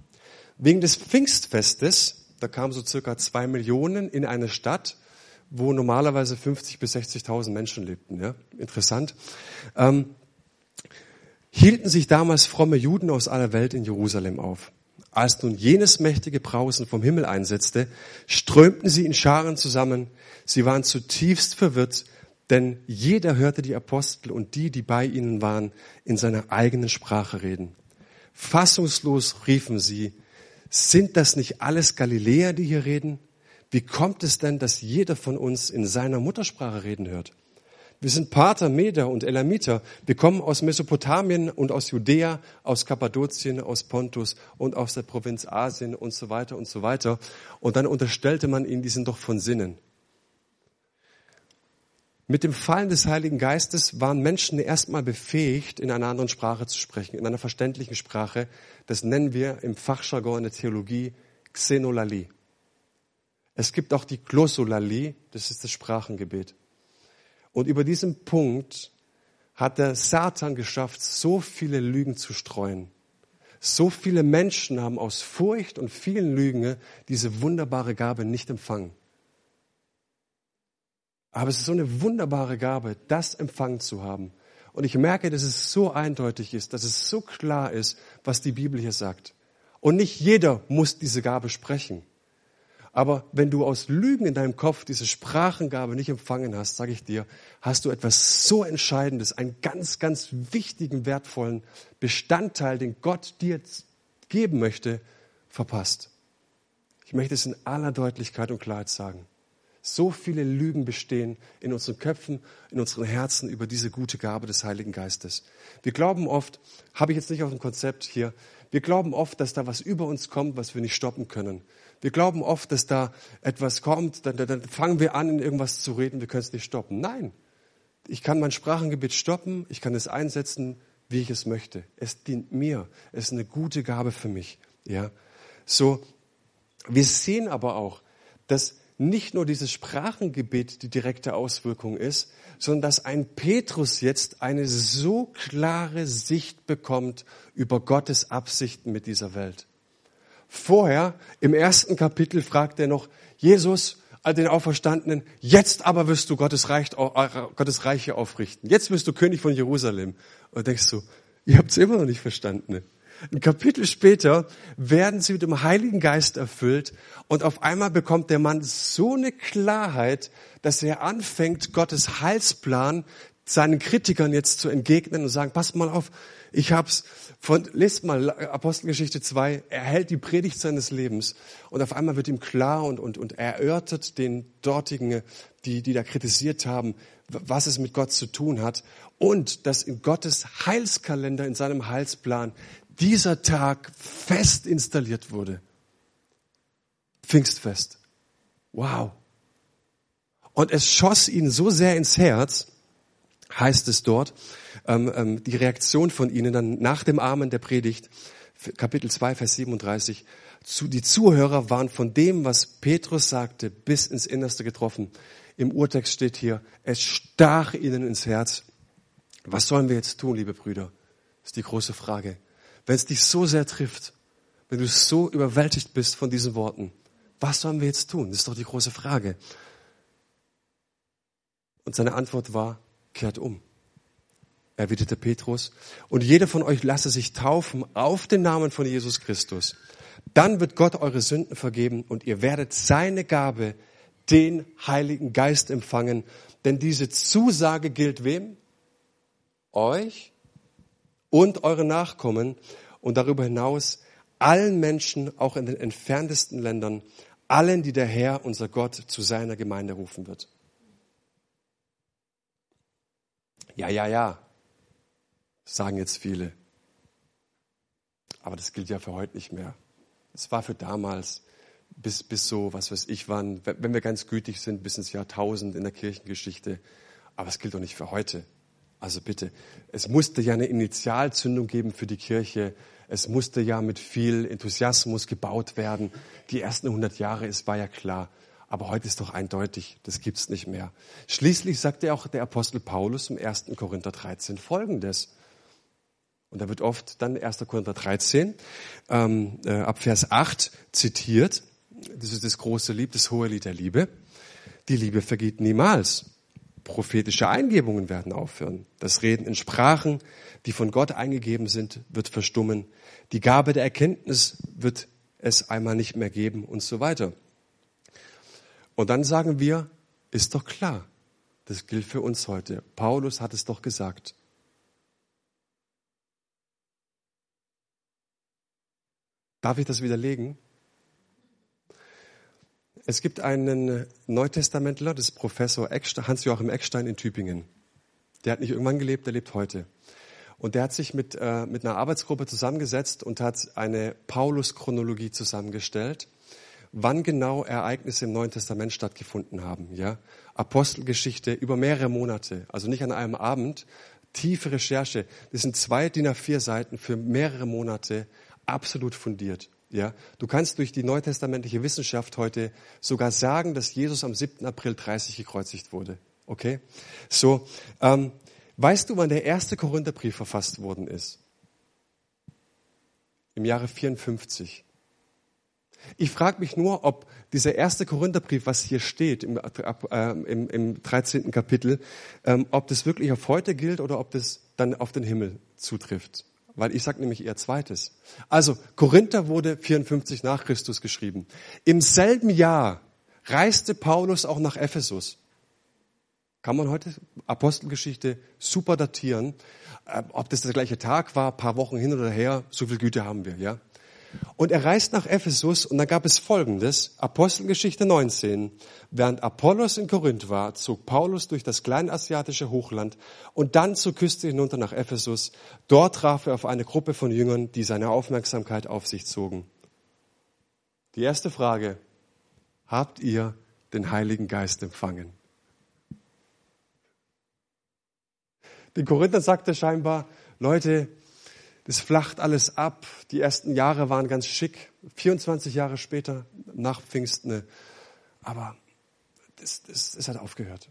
Speaker 1: Wegen des Pfingstfestes, da kamen so circa zwei Millionen in eine Stadt, wo normalerweise 50 bis 60.000 Menschen lebten. Ja? Interessant. Ähm, hielten sich damals fromme Juden aus aller Welt in Jerusalem auf. Als nun jenes mächtige Brausen vom Himmel einsetzte, strömten sie in Scharen zusammen. Sie waren zutiefst verwirrt, denn jeder hörte die Apostel und die, die bei ihnen waren, in seiner eigenen Sprache reden. Fassungslos riefen sie, sind das nicht alles Galiläer, die hier reden? Wie kommt es denn, dass jeder von uns in seiner Muttersprache reden hört? Wir sind Pater, Meder und Elamiter. Wir kommen aus Mesopotamien und aus Judäa, aus Kappadokien, aus Pontus und aus der Provinz Asien und so weiter und so weiter. Und dann unterstellte man ihnen, die sind doch von Sinnen. Mit dem Fallen des Heiligen Geistes waren Menschen erstmal befähigt, in einer anderen Sprache zu sprechen, in einer verständlichen Sprache. Das nennen wir im Fachjargon in der Theologie Xenolalie. Es gibt auch die Glossolalie, das ist das Sprachengebet. Und über diesen Punkt hat der Satan geschafft, so viele Lügen zu streuen. So viele Menschen haben aus Furcht und vielen Lügen diese wunderbare Gabe nicht empfangen. Aber es ist so eine wunderbare Gabe, das empfangen zu haben. Und ich merke, dass es so eindeutig ist, dass es so klar ist, was die Bibel hier sagt. Und nicht jeder muss diese Gabe sprechen. Aber wenn du aus Lügen in deinem Kopf diese Sprachengabe nicht empfangen hast, sage ich dir, hast du etwas so Entscheidendes, einen ganz, ganz wichtigen, wertvollen Bestandteil, den Gott dir geben möchte, verpasst. Ich möchte es in aller Deutlichkeit und Klarheit sagen. So viele Lügen bestehen in unseren Köpfen, in unseren Herzen über diese gute Gabe des Heiligen Geistes. Wir glauben oft, habe ich jetzt nicht auf dem Konzept hier, wir glauben oft, dass da was über uns kommt, was wir nicht stoppen können. Wir glauben oft, dass da etwas kommt, dann, dann fangen wir an, in irgendwas zu reden, wir können es nicht stoppen. Nein, ich kann mein Sprachengebet stoppen, ich kann es einsetzen, wie ich es möchte. Es dient mir, es ist eine gute Gabe für mich. Ja, so. Wir sehen aber auch, dass nicht nur dieses Sprachengebet die direkte Auswirkung ist, sondern dass ein Petrus jetzt eine so klare Sicht bekommt über Gottes Absichten mit dieser Welt. Vorher, im ersten Kapitel, fragt er noch, Jesus, den Auferstandenen, jetzt aber wirst du Gottes, Reich, Gottes Reiche aufrichten. Jetzt wirst du König von Jerusalem. Und denkst du, Ihr habt es immer noch nicht verstanden. Ein Kapitel später werden sie mit dem Heiligen Geist erfüllt und auf einmal bekommt der Mann so eine Klarheit, dass er anfängt, Gottes Heilsplan seinen Kritikern jetzt zu entgegnen und sagen, passt mal auf, ich hab's von, lest mal Apostelgeschichte 2, er hält die Predigt seines Lebens. Und auf einmal wird ihm klar und, und, und er erörtert den dortigen, die, die da kritisiert haben, was es mit Gott zu tun hat. Und dass in Gottes Heilskalender, in seinem Heilsplan dieser Tag fest installiert wurde. Pfingstfest. Wow. Und es schoss ihn so sehr ins Herz, heißt es dort, ähm, ähm, die Reaktion von ihnen dann nach dem Amen der Predigt, Kapitel 2, Vers 37, zu, die Zuhörer waren von dem, was Petrus sagte, bis ins Innerste getroffen. Im Urtext steht hier, es stach ihnen ins Herz. Was sollen wir jetzt tun, liebe Brüder? Das ist die große Frage. Wenn es dich so sehr trifft, wenn du so überwältigt bist von diesen Worten, was sollen wir jetzt tun? Das ist doch die große Frage. Und seine Antwort war, kehrt um. Erwiderte Petrus. Und jeder von euch lasse sich taufen auf den Namen von Jesus Christus. Dann wird Gott eure Sünden vergeben und ihr werdet seine Gabe, den Heiligen Geist empfangen. Denn diese Zusage gilt wem? Euch und eure Nachkommen und darüber hinaus allen Menschen, auch in den entferntesten Ländern, allen, die der Herr, unser Gott, zu seiner Gemeinde rufen wird. Ja, ja, ja, sagen jetzt viele. Aber das gilt ja für heute nicht mehr. Es war für damals bis, bis so, was weiß ich wann, wenn wir ganz gütig sind, bis ins Jahrtausend in der Kirchengeschichte. Aber es gilt doch nicht für heute. Also bitte, es musste ja eine Initialzündung geben für die Kirche. Es musste ja mit viel Enthusiasmus gebaut werden. Die ersten 100 Jahre, es war ja klar. Aber heute ist doch eindeutig, das gibt's nicht mehr. Schließlich sagte auch der Apostel Paulus im 1. Korinther 13 Folgendes. Und da wird oft dann 1. Korinther 13 ähm, äh, ab Vers 8 zitiert. Das ist das große Lied, das hohe Lied der Liebe. Die Liebe vergeht niemals prophetische Eingebungen werden aufhören. Das Reden in Sprachen, die von Gott eingegeben sind, wird verstummen. Die Gabe der Erkenntnis wird es einmal nicht mehr geben und so weiter. Und dann sagen wir, ist doch klar, das gilt für uns heute. Paulus hat es doch gesagt. Darf ich das widerlegen? Es gibt einen Neutestamentler, das ist Professor Hans-Joachim Eckstein in Tübingen. Der hat nicht irgendwann gelebt, der lebt heute. Und der hat sich mit, äh, mit einer Arbeitsgruppe zusammengesetzt und hat eine Paulus-Chronologie zusammengestellt, wann genau Ereignisse im Neuen Testament stattgefunden haben. Ja? Apostelgeschichte über mehrere Monate, also nicht an einem Abend, tiefe Recherche. Das sind zwei DIN A4 Seiten für mehrere Monate, absolut fundiert. Ja, du kannst durch die neutestamentliche Wissenschaft heute sogar sagen, dass Jesus am 7. April 30 gekreuzigt wurde. Okay? So, ähm, weißt du, wann der erste Korintherbrief verfasst worden ist? Im Jahre 54. Ich frage mich nur, ob dieser erste Korintherbrief, was hier steht im, äh, im, im 13. Kapitel, ähm, ob das wirklich auf heute gilt oder ob das dann auf den Himmel zutrifft weil ich sage nämlich eher zweites. Also Korinther wurde 54 nach Christus geschrieben. Im selben Jahr reiste Paulus auch nach Ephesus. Kann man heute Apostelgeschichte super datieren. Äh, ob das der gleiche Tag war, paar Wochen hin oder her, so viel Güte haben wir, ja. Und er reist nach Ephesus und da gab es Folgendes, Apostelgeschichte 19. Während Apollos in Korinth war, zog Paulus durch das kleinasiatische Hochland und dann zur Küste hinunter nach Ephesus. Dort traf er auf eine Gruppe von Jüngern, die seine Aufmerksamkeit auf sich zogen. Die erste Frage, habt ihr den Heiligen Geist empfangen? Den Korinther sagte scheinbar, Leute, das flacht alles ab. Die ersten Jahre waren ganz schick. 24 Jahre später, nach Pfingsten. Aber das, das, das hat aufgehört.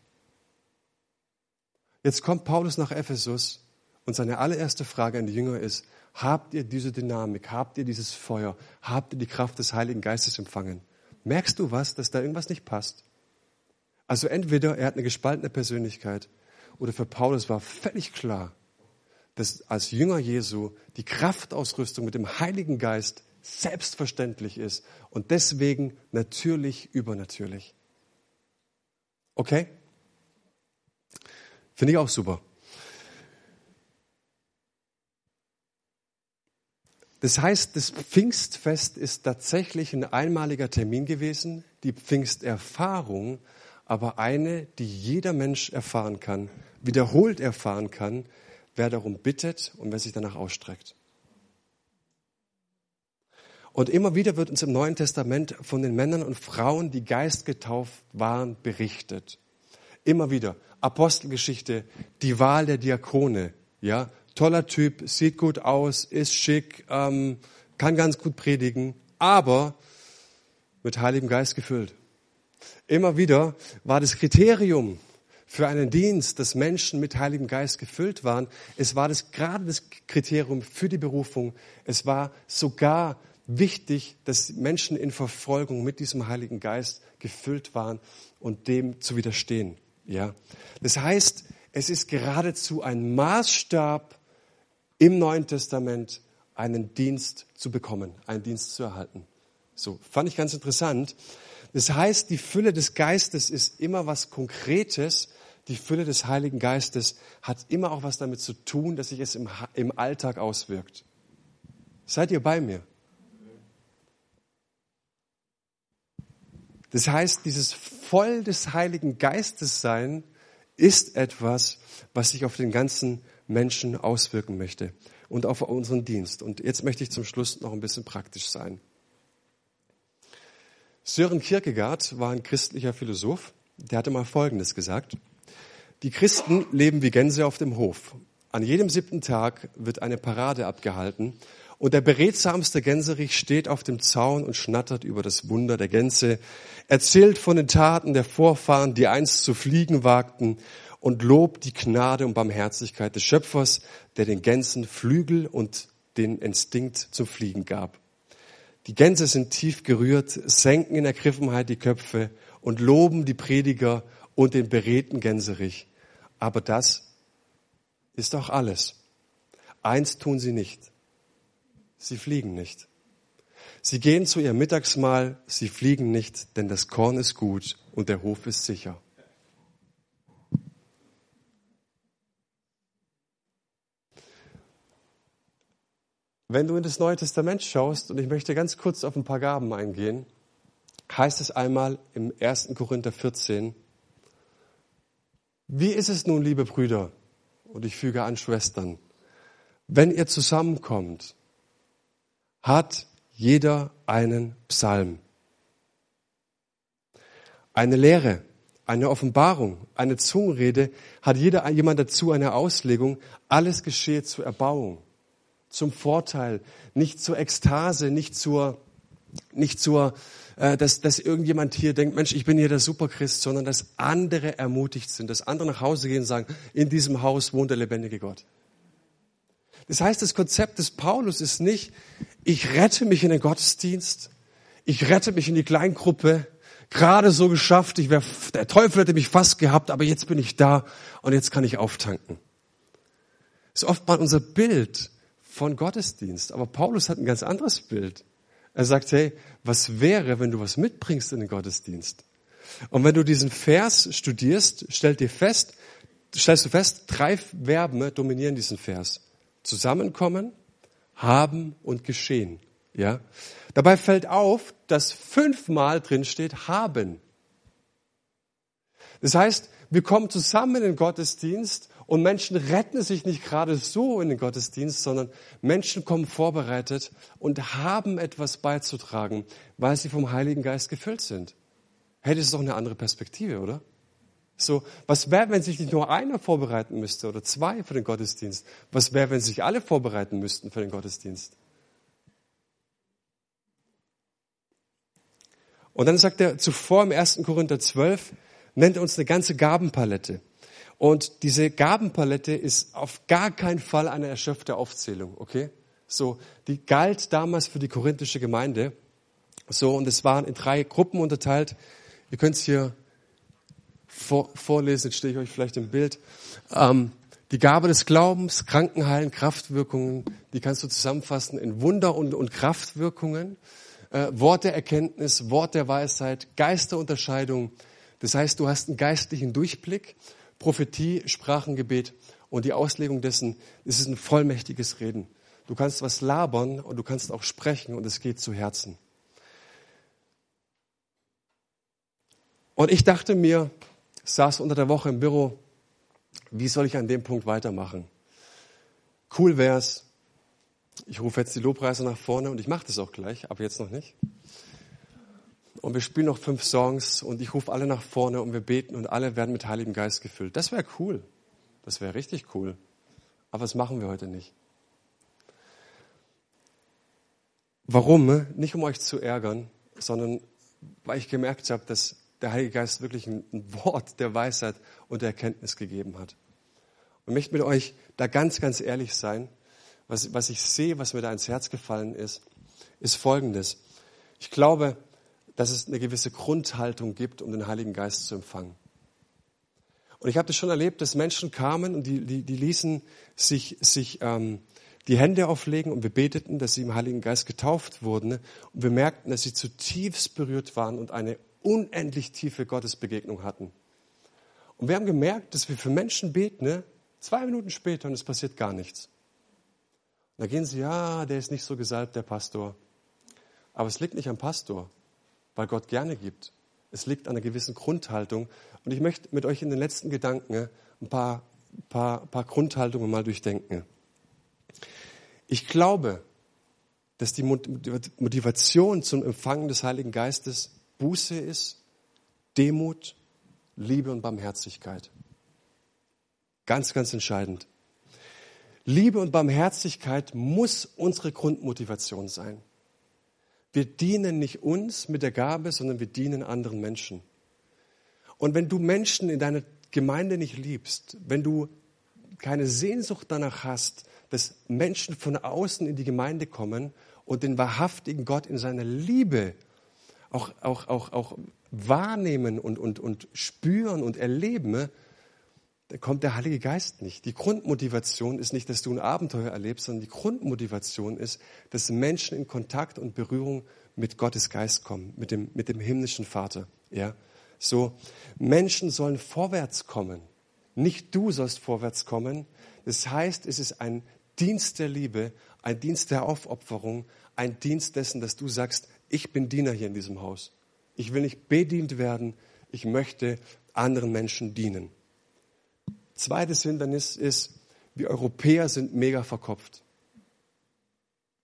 Speaker 1: Jetzt kommt Paulus nach Ephesus und seine allererste Frage an die Jünger ist, habt ihr diese Dynamik, habt ihr dieses Feuer, habt ihr die Kraft des Heiligen Geistes empfangen? Merkst du was, dass da irgendwas nicht passt? Also entweder er hat eine gespaltene Persönlichkeit oder für Paulus war völlig klar, dass als Jünger Jesu die Kraftausrüstung mit dem Heiligen Geist selbstverständlich ist und deswegen natürlich übernatürlich. Okay? Finde ich auch super. Das heißt, das Pfingstfest ist tatsächlich ein einmaliger Termin gewesen, die Pfingsterfahrung aber eine, die jeder Mensch erfahren kann, wiederholt erfahren kann, wer darum bittet und wer sich danach ausstreckt. Und immer wieder wird uns im Neuen Testament von den Männern und Frauen, die geistgetauft waren, berichtet. Immer wieder. Apostelgeschichte, die Wahl der Diakone, ja, toller Typ, sieht gut aus, ist schick, ähm, kann ganz gut predigen, aber mit Heiligem Geist gefüllt. Immer wieder war das Kriterium für einen Dienst, dass Menschen mit Heiligem Geist gefüllt waren. Es war das gerade das Kriterium für die Berufung. Es war sogar wichtig, dass Menschen in Verfolgung mit diesem Heiligen Geist gefüllt waren und dem zu widerstehen. Ja, das heißt, es ist geradezu ein Maßstab im Neuen Testament, einen Dienst zu bekommen, einen Dienst zu erhalten. So fand ich ganz interessant. Das heißt, die Fülle des Geistes ist immer was Konkretes. Die Fülle des Heiligen Geistes hat immer auch was damit zu tun, dass sich es im, im Alltag auswirkt. Seid ihr bei mir? Das heißt, dieses voll des Heiligen Geistes sein ist etwas, was sich auf den ganzen Menschen auswirken möchte und auf unseren Dienst. Und jetzt möchte ich zum Schluss noch ein bisschen praktisch sein. Sören Kierkegaard war ein christlicher Philosoph, der hatte mal Folgendes gesagt. Die Christen leben wie Gänse auf dem Hof. An jedem siebten Tag wird eine Parade abgehalten und der beredsamste Gänserich steht auf dem Zaun und schnattert über das Wunder der Gänse, erzählt von den Taten der Vorfahren, die einst zu fliegen wagten und lobt die Gnade und Barmherzigkeit des Schöpfers, der den Gänsen Flügel und den Instinkt zum Fliegen gab. Die Gänse sind tief gerührt, senken in Ergriffenheit die Köpfe und loben die Prediger und den beredten Gänserich. Aber das ist auch alles. Eins tun sie nicht. Sie fliegen nicht. Sie gehen zu ihrem Mittagsmahl, sie fliegen nicht, denn das Korn ist gut und der Hof ist sicher. Wenn du in das Neue Testament schaust, und ich möchte ganz kurz auf ein paar Gaben eingehen, heißt es einmal im 1. Korinther 14, wie ist es nun, liebe Brüder, und ich füge an Schwestern, wenn ihr zusammenkommt, hat jeder einen Psalm, eine Lehre, eine Offenbarung, eine Zungenrede, hat jeder jemand dazu eine Auslegung, alles geschehe zur Erbauung zum Vorteil, nicht zur Ekstase, nicht zur, nicht zur, dass, dass irgendjemand hier denkt, Mensch, ich bin hier der Superchrist, sondern dass andere ermutigt sind, dass andere nach Hause gehen und sagen, in diesem Haus wohnt der lebendige Gott. Das heißt, das Konzept des Paulus ist nicht, ich rette mich in den Gottesdienst, ich rette mich in die Kleingruppe, gerade so geschafft, ich wär, der Teufel hätte mich fast gehabt, aber jetzt bin ich da und jetzt kann ich auftanken. Das ist oftmals unser Bild von Gottesdienst. Aber Paulus hat ein ganz anderes Bild. Er sagt, hey, was wäre, wenn du was mitbringst in den Gottesdienst? Und wenn du diesen Vers studierst, stell dir fest, stellst du fest, drei Verben dominieren diesen Vers. Zusammenkommen, haben und geschehen. Ja? Dabei fällt auf, dass fünfmal drin steht haben. Das heißt, wir kommen zusammen in den Gottesdienst und Menschen retten sich nicht gerade so in den Gottesdienst, sondern Menschen kommen vorbereitet und haben etwas beizutragen, weil sie vom Heiligen Geist gefüllt sind. Das ist doch eine andere Perspektive, oder? So, was wäre, wenn sich nicht nur einer vorbereiten müsste oder zwei für den Gottesdienst? Was wäre, wenn sich alle vorbereiten müssten für den Gottesdienst? Und dann sagt er zuvor im 1. Korinther 12, nennt er uns eine ganze Gabenpalette. Und diese Gabenpalette ist auf gar keinen Fall eine erschöpfte Aufzählung, okay? So, die galt damals für die korinthische Gemeinde. So, und es waren in drei Gruppen unterteilt. Ihr könnt es hier vor, vorlesen, jetzt stehe ich euch vielleicht im Bild. Ähm, Die Gabe des Glaubens, Krankenheilen, Kraftwirkungen, die kannst du zusammenfassen in Wunder und, und Kraftwirkungen, äh, Wort der Erkenntnis, Wort der Weisheit, Geisterunterscheidung. Das heißt, du hast einen geistlichen Durchblick, Prophetie, Sprachengebet und die Auslegung dessen, es ist ein vollmächtiges Reden. Du kannst was labern und du kannst auch sprechen und es geht zu Herzen. Und ich dachte mir, saß unter der Woche im Büro, wie soll ich an dem Punkt weitermachen? Cool wär's. Ich rufe jetzt die Lobpreise nach vorne und ich mache das auch gleich, aber jetzt noch nicht. Und wir spielen noch fünf Songs und ich rufe alle nach vorne und wir beten und alle werden mit Heiligem Geist gefüllt. Das wäre cool. Das wäre richtig cool. Aber das machen wir heute nicht. Warum? Nicht um euch zu ärgern, sondern weil ich gemerkt habe, dass der Heilige Geist wirklich ein, Wort der Weisheit und der Erkenntnis gegeben hat. Und möchte mit euch da ganz, ganz ehrlich sein. Was, was ich sehe, was mir da ins Herz gefallen ist, ist Folgendes. Ich glaube, dass es eine gewisse Grundhaltung gibt, um den Heiligen Geist zu empfangen. Und ich habe das schon erlebt, dass Menschen kamen und die, die, die ließen sich, sich ähm, die Hände auflegen und wir beteten, dass sie im Heiligen Geist getauft wurden. Und wir merkten, dass sie zutiefst berührt waren und eine unendlich tiefe Gottesbegegnung hatten. Und wir haben gemerkt, dass wir für Menschen beten, ne? zwei Minuten später und es passiert gar nichts. Und da gehen sie, ja, der ist nicht so gesalbt, der Pastor. Aber es liegt nicht am Pastor, weil Gott gerne gibt. Es liegt an einer gewissen Grundhaltung. Und ich möchte mit euch in den letzten Gedanken ein paar, paar, paar Grundhaltungen mal durchdenken. Ich glaube, dass die Motivation zum Empfangen des Heiligen Geistes Buße ist, Demut, Liebe und Barmherzigkeit. Ganz, ganz entscheidend. Liebe und Barmherzigkeit muss unsere Grundmotivation sein. Wir dienen nicht uns mit der Gabe, sondern wir dienen anderen Menschen. Und wenn du Menschen in deiner Gemeinde nicht liebst, wenn du keine Sehnsucht danach hast, dass Menschen von außen in die Gemeinde kommen und den wahrhaftigen Gott in seiner Liebe auch, auch, auch, auch wahrnehmen und, und, und spüren und erleben, da kommt der Heilige Geist nicht. Die Grundmotivation ist nicht, dass du ein Abenteuer erlebst, sondern die Grundmotivation ist, dass Menschen in Kontakt und Berührung mit Gottes Geist kommen, mit dem, mit dem himmlischen Vater. Ja, so Menschen sollen vorwärts kommen. Nicht du sollst vorwärts kommen. Das heißt, es ist ein Dienst der Liebe, ein Dienst der Aufopferung, ein Dienst dessen, dass du sagst, ich bin Diener hier in diesem Haus. Ich will nicht bedient werden, ich möchte anderen Menschen dienen. Zweites Hindernis ist, wir Europäer sind mega verkopft.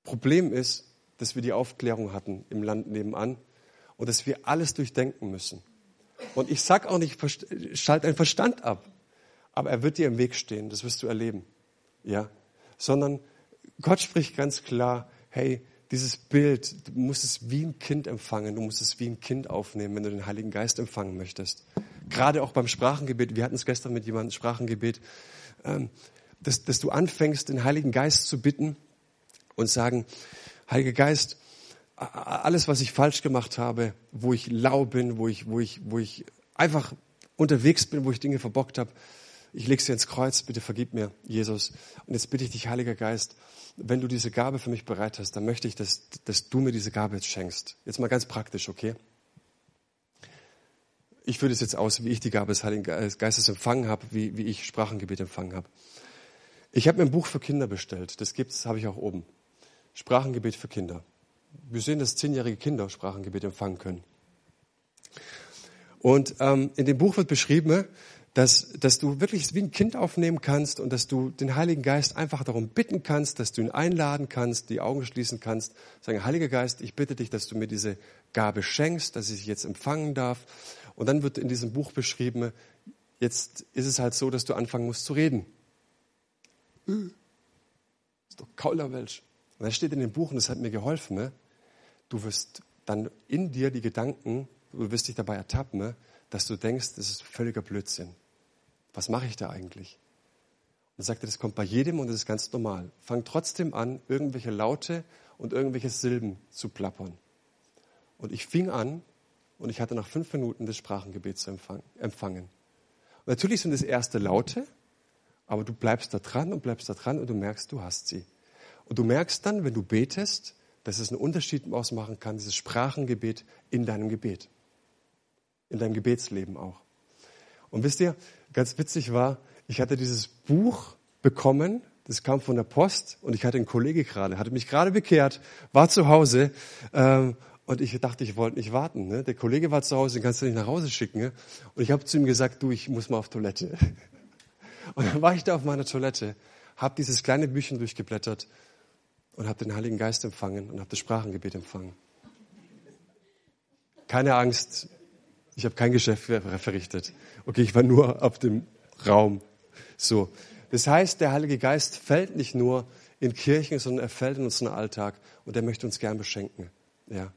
Speaker 1: Problem ist, dass wir die Aufklärung hatten im Land nebenan und dass wir alles durchdenken müssen. Und ich sag auch nicht, schalt deinen Verstand ab, aber er wird dir im Weg stehen, das wirst du erleben. Ja, sondern Gott spricht ganz klar, hey, dieses Bild, du musst es wie ein Kind empfangen, du musst es wie ein Kind aufnehmen, wenn du den Heiligen Geist empfangen möchtest. Gerade auch beim Sprachengebet, wir hatten es gestern mit jemandem Sprachengebet, ähm, dass, dass du anfängst, den Heiligen Geist zu bitten und sagen, Heiliger Geist, alles, was ich falsch gemacht habe, wo ich lau bin, wo ich, wo ich, wo ich einfach unterwegs bin, wo ich Dinge verbockt habe, ich lege sie ins Kreuz, bitte vergib mir, Jesus. Und jetzt bitte ich dich, Heiliger Geist, wenn du diese Gabe für mich bereit hast, dann möchte ich, dass, dass du mir diese Gabe jetzt schenkst. Jetzt mal ganz praktisch, okay? Ich führe das jetzt aus, wie ich die Gabe des Heiligen Geistes empfangen habe, wie, wie ich Sprachengebet empfangen habe. Ich habe mir ein Buch für Kinder bestellt. Das gibt's, habe ich auch oben. Sprachengebet für Kinder. Wir sehen, dass zehnjährige Kinder Sprachengebet empfangen können. Und ähm, in dem Buch wird beschrieben, dass, dass du wirklich wie ein Kind aufnehmen kannst und dass du den Heiligen Geist einfach darum bitten kannst, dass du ihn einladen kannst, die Augen schließen kannst, sagen, Heiliger Geist, ich bitte dich, dass du mir diese Gabe schenkst, dass ich sie jetzt empfangen darf. Und dann wird in diesem Buch beschrieben, jetzt ist es halt so, dass du anfangen musst zu reden. Das ist doch Kaulerwelsch. Und das steht in dem Buch, und das hat mir geholfen, ne? du wirst dann in dir die Gedanken, du wirst dich dabei ertappen, ne? dass du denkst, das ist völliger Blödsinn was mache ich da eigentlich? Und er sagte, das kommt bei jedem und das ist ganz normal. Fang trotzdem an, irgendwelche Laute und irgendwelche Silben zu plappern. Und ich fing an und ich hatte nach fünf Minuten das Sprachengebet zu empfangen. Und natürlich sind es erste Laute Aber du bleibst da dran und bleibst da dran und du merkst, du hast sie. Und du merkst dann, wenn du betest, dass es einen Unterschied ausmachen kann, dieses Sprachengebet in deinem Gebet. In deinem Gebetsleben auch. Und wisst ihr, ganz witzig war, ich hatte dieses Buch bekommen, das kam von der Post und ich hatte einen Kollege gerade, hatte mich gerade bekehrt, war zu Hause ähm, und ich dachte, ich wollte nicht warten. Ne? Der Kollege war zu Hause, den kannst du nicht nach Hause schicken. Ne? Und ich habe zu ihm gesagt, du, ich muss mal auf Toilette. Und dann war ich da auf meiner Toilette, habe dieses kleine Büchchen durchgeblättert und habe den Heiligen Geist empfangen und habe das Sprachengebet empfangen. Keine Angst, ich habe kein Geschäft verrichtet. Okay, ich war nur auf dem Raum. So. Das heißt, der Heilige Geist fällt nicht nur in Kirchen, sondern er fällt in unseren Alltag und er möchte uns gern beschenken. Ja.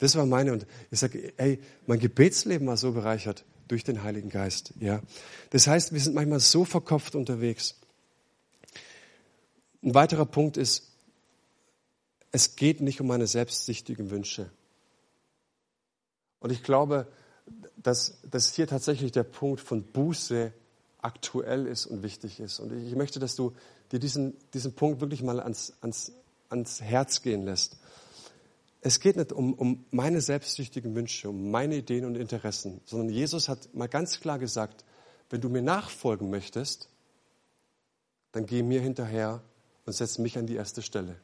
Speaker 1: Das war meine und ich sage, ey, mein Gebetsleben war so bereichert durch den Heiligen Geist. Ja, das heißt, wir sind manchmal so verkopft unterwegs. Ein weiterer Punkt ist, es geht nicht um meine selbstsüchtigen Wünsche. Und ich glaube, dass, dass hier tatsächlich der Punkt von Buße aktuell ist und wichtig ist. Und ich möchte, dass du dir diesen, diesen Punkt wirklich mal ans, ans, ans Herz gehen lässt. Es geht nicht um, um meine selbstsüchtigen Wünsche, um meine Ideen und Interessen, sondern Jesus hat mal ganz klar gesagt, wenn du mir nachfolgen möchtest, dann geh mir hinterher und setz mich an die erste Stelle.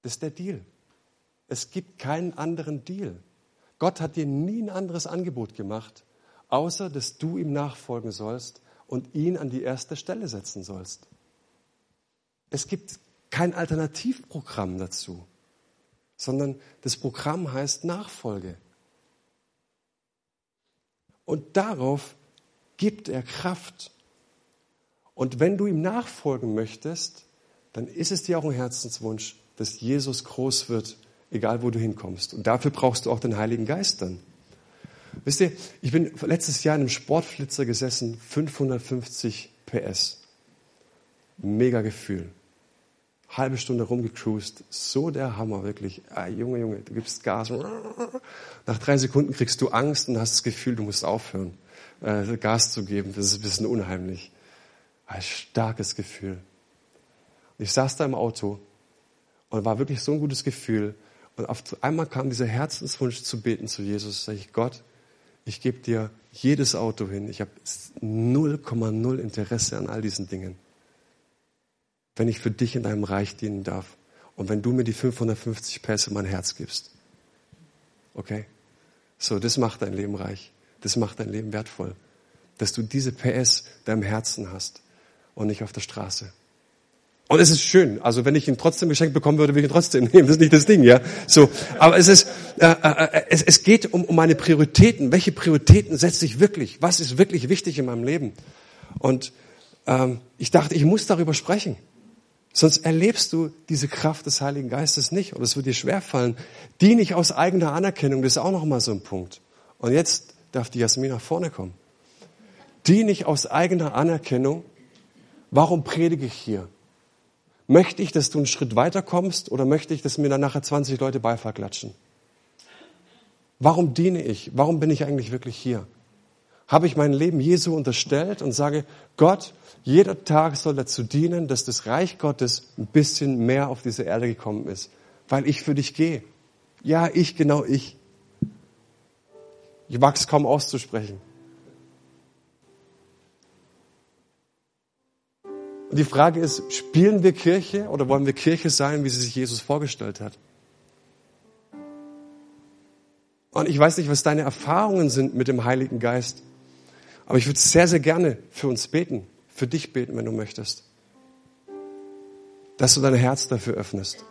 Speaker 1: Das ist der Deal. Es gibt keinen anderen Deal. Gott hat dir nie ein anderes Angebot gemacht, außer dass du ihm nachfolgen sollst und ihn an die erste Stelle setzen sollst. Es gibt kein Alternativprogramm dazu sondern das Programm heißt Nachfolge. Und darauf gibt er Kraft. Und wenn du ihm nachfolgen möchtest, dann ist es dir auch ein Herzenswunsch, dass Jesus groß wird, egal wo du hinkommst. Und dafür brauchst du auch den Heiligen Geist dann. Wisst ihr, ich bin letztes Jahr in einem Sportflitzer gesessen, 550 PS. Mega Gefühl halbe Stunde rumgecruised. So der Hammer, wirklich. Ah, Junge, Junge, du gibst Gas. Nach drei Sekunden kriegst du Angst und hast das Gefühl, du musst aufhören, äh, Gas zu geben. Das ist ein bisschen unheimlich. Ein starkes Gefühl. Und ich saß da im Auto und war wirklich so ein gutes Gefühl. Und auf einmal kam dieser Herzenswunsch zu beten zu Jesus. Sag ich, Gott, ich gebe dir jedes Auto hin. Ich habe 0,0 Interesse an all diesen Dingen wenn ich für dich in deinem Reich dienen darf und wenn du mir die 550 Pässe in mein Herz gibst. Okay? So, das macht dein Leben reich. Das macht dein Leben wertvoll. Dass du diese PS deinem Herzen hast und nicht auf der Straße. Und es ist schön. Also wenn ich ihn trotzdem geschenkt bekommen würde, würde ich ihn trotzdem nehmen. Das ist nicht das Ding, ja. So, aber es ist, äh, äh, es, es geht um, um meine Prioritäten. Welche Prioritäten setze ich wirklich? Was ist wirklich wichtig in meinem Leben? Und ähm, ich dachte, ich muss darüber sprechen. Sonst erlebst du diese Kraft des Heiligen Geistes nicht und es wird dir schwerfallen. Die nicht aus eigener Anerkennung, das ist auch noch mal so ein Punkt. Und jetzt darf die Jasmin nach vorne kommen. Die nicht aus eigener Anerkennung. Warum predige ich hier? Möchte ich, dass du einen Schritt weiter kommst oder möchte ich, dass mir dann nachher 20 Leute Beifall klatschen? Warum diene ich? Warum bin ich eigentlich wirklich hier? Habe ich mein Leben Jesu unterstellt und sage, Gott, jeder Tag soll dazu dienen, dass das Reich Gottes ein bisschen mehr auf diese Erde gekommen ist, weil ich für dich gehe. Ja, ich, genau ich. Ich wachs kaum auszusprechen. Und die Frage ist, spielen wir Kirche oder wollen wir Kirche sein, wie sie sich Jesus vorgestellt hat? Und ich weiß nicht, was deine Erfahrungen sind mit dem Heiligen Geist, aber ich würde sehr, sehr gerne für uns beten für dich beten, wenn du möchtest. Dass du dein Herz dafür öffnest.